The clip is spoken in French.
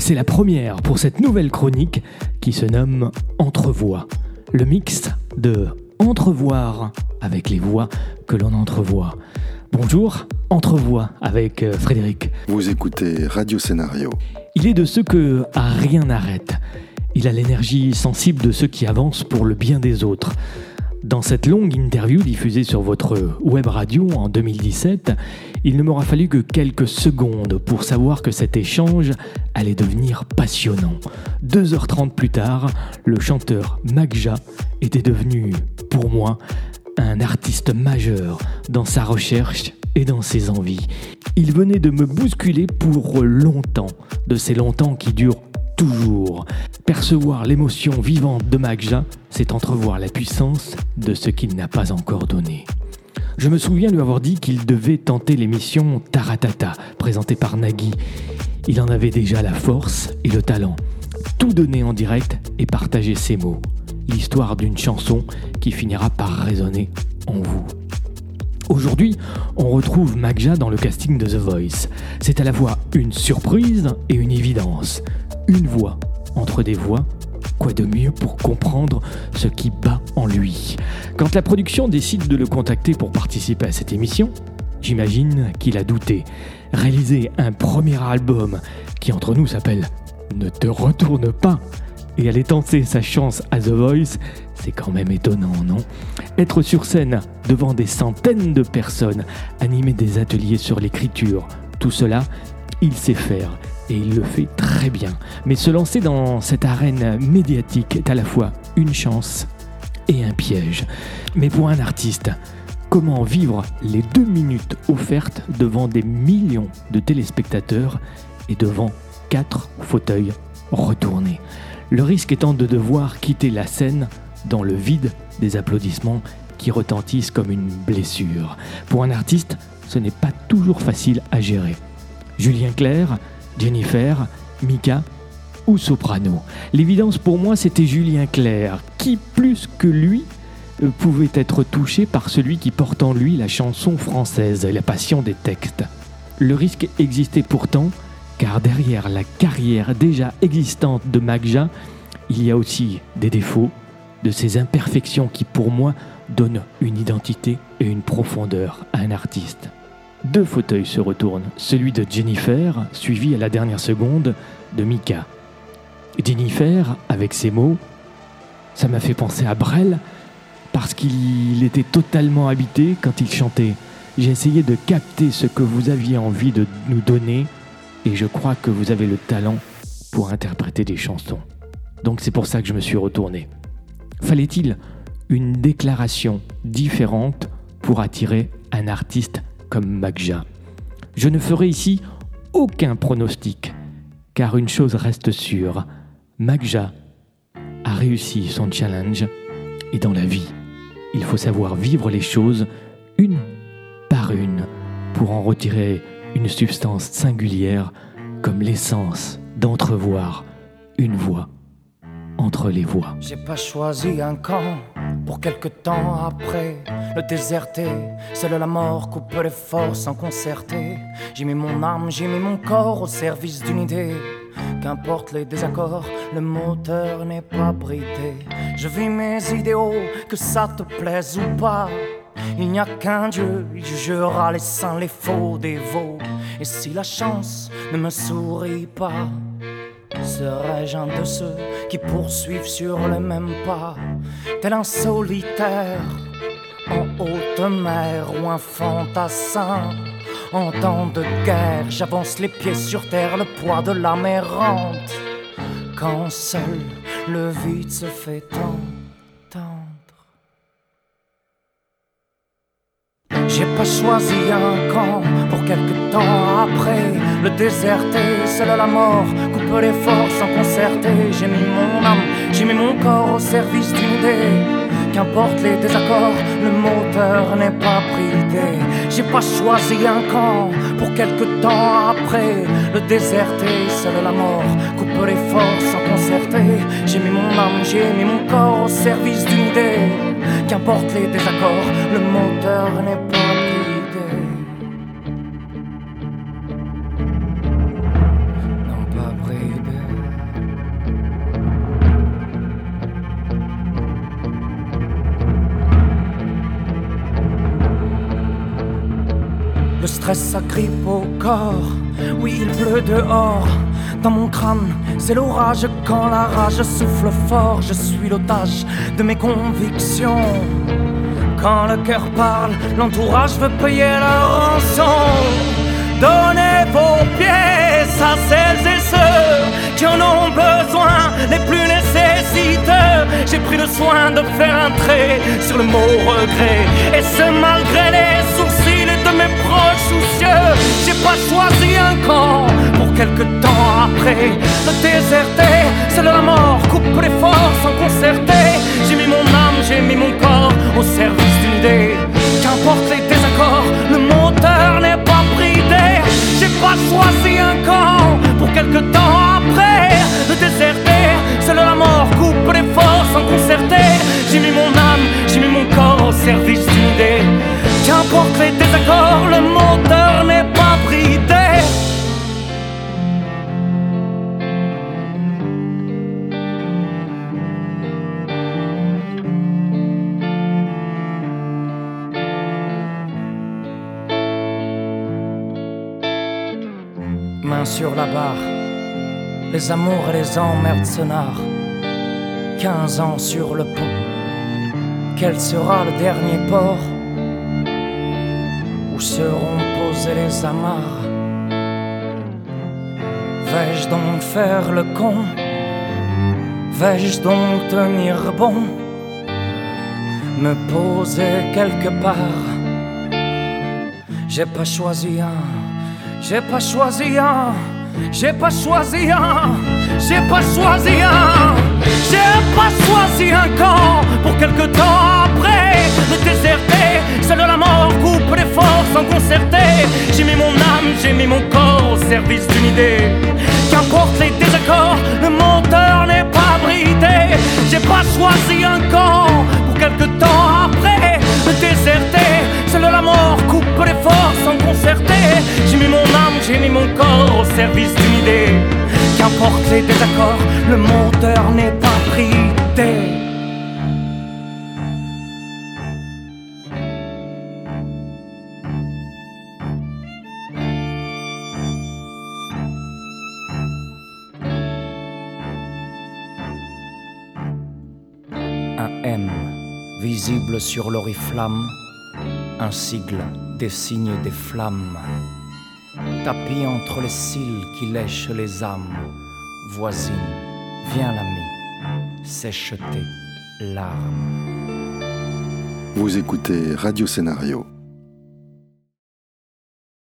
C'est la première pour cette nouvelle chronique qui se nomme Entrevoix. Le mix de entrevoir avec les voix que l'on entrevoit. Bonjour, Entrevoix avec euh, Frédéric. Vous écoutez Radio Scénario. Il est de ceux que à rien n'arrête. Il a l'énergie sensible de ceux qui avancent pour le bien des autres. Dans cette longue interview diffusée sur votre web radio en 2017, il ne m'aura fallu que quelques secondes pour savoir que cet échange allait devenir passionnant. 2h30 plus tard, le chanteur Magja était devenu, pour moi, un artiste majeur dans sa recherche et dans ses envies. Il venait de me bousculer pour longtemps, de ces longtemps qui durent toujours. Percevoir l'émotion vivante de Magja, c'est entrevoir la puissance de ce qu'il n'a pas encore donné. Je me souviens lui avoir dit qu'il devait tenter l'émission Taratata, présentée par Nagui. Il en avait déjà la force et le talent. Tout donner en direct et partager ses mots. L'histoire d'une chanson qui finira par résonner en vous. Aujourd'hui, on retrouve Magja dans le casting de The Voice. C'est à la fois une surprise et une évidence une voix entre des voix Quoi de mieux pour comprendre ce qui bat en lui? Quand la production décide de le contacter pour participer à cette émission, j'imagine qu'il a douté. Réaliser un premier album qui entre nous s'appelle Ne te retourne pas et aller tenter sa chance à The Voice, c'est quand même étonnant, non? Être sur scène devant des centaines de personnes, animer des ateliers sur l'écriture, tout cela, il sait faire et il le fait très bien. Mais se lancer dans cette arène médiatique est à la fois une chance et un piège. Mais pour un artiste, comment vivre les deux minutes offertes devant des millions de téléspectateurs et devant quatre fauteuils retournés? Le risque étant de devoir quitter la scène dans le vide des applaudissements qui retentissent comme une blessure. Pour un artiste, ce n'est pas toujours facile à gérer. Julien Clerc Jennifer, Mika ou Soprano. L'évidence pour moi, c'était Julien Clerc, qui plus que lui euh, pouvait être touché par celui qui porte en lui la chanson française et la passion des textes. Le risque existait pourtant, car derrière la carrière déjà existante de Magja, il y a aussi des défauts, de ces imperfections qui pour moi donnent une identité et une profondeur à un artiste. Deux fauteuils se retournent, celui de Jennifer, suivi à la dernière seconde de Mika. Jennifer, avec ses mots, ça m'a fait penser à Brel, parce qu'il était totalement habité quand il chantait. J'ai essayé de capter ce que vous aviez envie de nous donner, et je crois que vous avez le talent pour interpréter des chansons. Donc c'est pour ça que je me suis retourné. Fallait-il une déclaration différente pour attirer un artiste comme Magja? Je ne ferai ici aucun pronostic, car une chose reste sûre, Magja a réussi son challenge et dans la vie, il faut savoir vivre les choses une par une pour en retirer une substance singulière comme l'essence d'entrevoir une voix entre les voix. J'ai pas choisi un camp pour quelque temps après le déserté. Seule la mort coupe les forces en concerté. J'ai mis mon âme, j'ai mis mon corps au service d'une idée. Qu'importe les désaccords, le moteur n'est pas bridé. Je vis mes idéaux, que ça te plaise ou pas. Il n'y a qu'un Dieu, il jugera les saints, les faux dévots. Et si la chance ne me sourit pas, Serais-je un de ceux qui poursuivent sur le même pas, tel un solitaire en haute mer ou un fantassin En temps de guerre, j'avance les pieds sur terre, le poids de l'âme errante. Quand seul le vide se fait. J'ai pas choisi un camp pour quelque temps après le déserter, seule la mort coupe les forces en concerté. J'ai mis mon âme, j'ai mis mon corps au service d'une idée. Qu'importe les désaccords, le moteur n'est pas bridé. J'ai pas choisi un camp pour quelque temps après le déserter, seule la mort coupe les forces en concerté. J'ai mis mon âme, j'ai mis mon corps au service d'une idée. Qu'importe les désaccords, le moteur n'est pas l'ivresse s'agrippe au corps. Oui, il pleut dehors. Dans mon crâne, c'est l'orage quand la rage souffle fort. Je suis l'otage de mes convictions. Quand le cœur parle, l'entourage veut payer la rançon. Donnez vos pièces à celles et ceux qui en ont besoin, les plus nécessiteux. J'ai pris le soin de faire un trait sur le mot regret, et ce malgré les mes proches soucieux. J'ai pas choisi un camp pour quelque temps après le déserter. C'est la mort, coupe les forces sans concerter. J'ai mis mon âme, j'ai mis mon corps au service d'une idée. Qu'importe les désaccords, le moteur n'est pas bridé. J'ai pas choisi un camp pour quelque temps après le déserter. C'est la mort, coupe les forces sans concerter. J'ai mis mon âme, j'ai mis mon corps au service d'une idée. Qu'importe les désaccords, Sur la barre, les amours et les emmerdes sonars. 15 ans sur le pont, quel sera le dernier port où seront posés les amarres? Vais-je donc faire le con? Vais-je donc tenir bon? Me poser quelque part. J'ai pas choisi un, j'ai pas choisi un, j'ai pas choisi un, j'ai pas choisi un, j'ai pas choisi un camp pour quelque temps après le déserter. Seule la mort coupe les forces sans concerter. J'ai mis mon âme, j'ai mis mon corps au service d'une idée. Qu'importe les désaccords, le moteur n'est pas bridé. J'ai pas choisi un camp pour quelque temps service d'une idée. Qu'importe les le moteur n'est pas bridé. Un M visible sur l'oriflamme, un sigle des signes des flammes. Tapis entre les cils qui lèchent les âmes, voisine, viens l'ami, sèche tes larmes. Vous écoutez Radio Scénario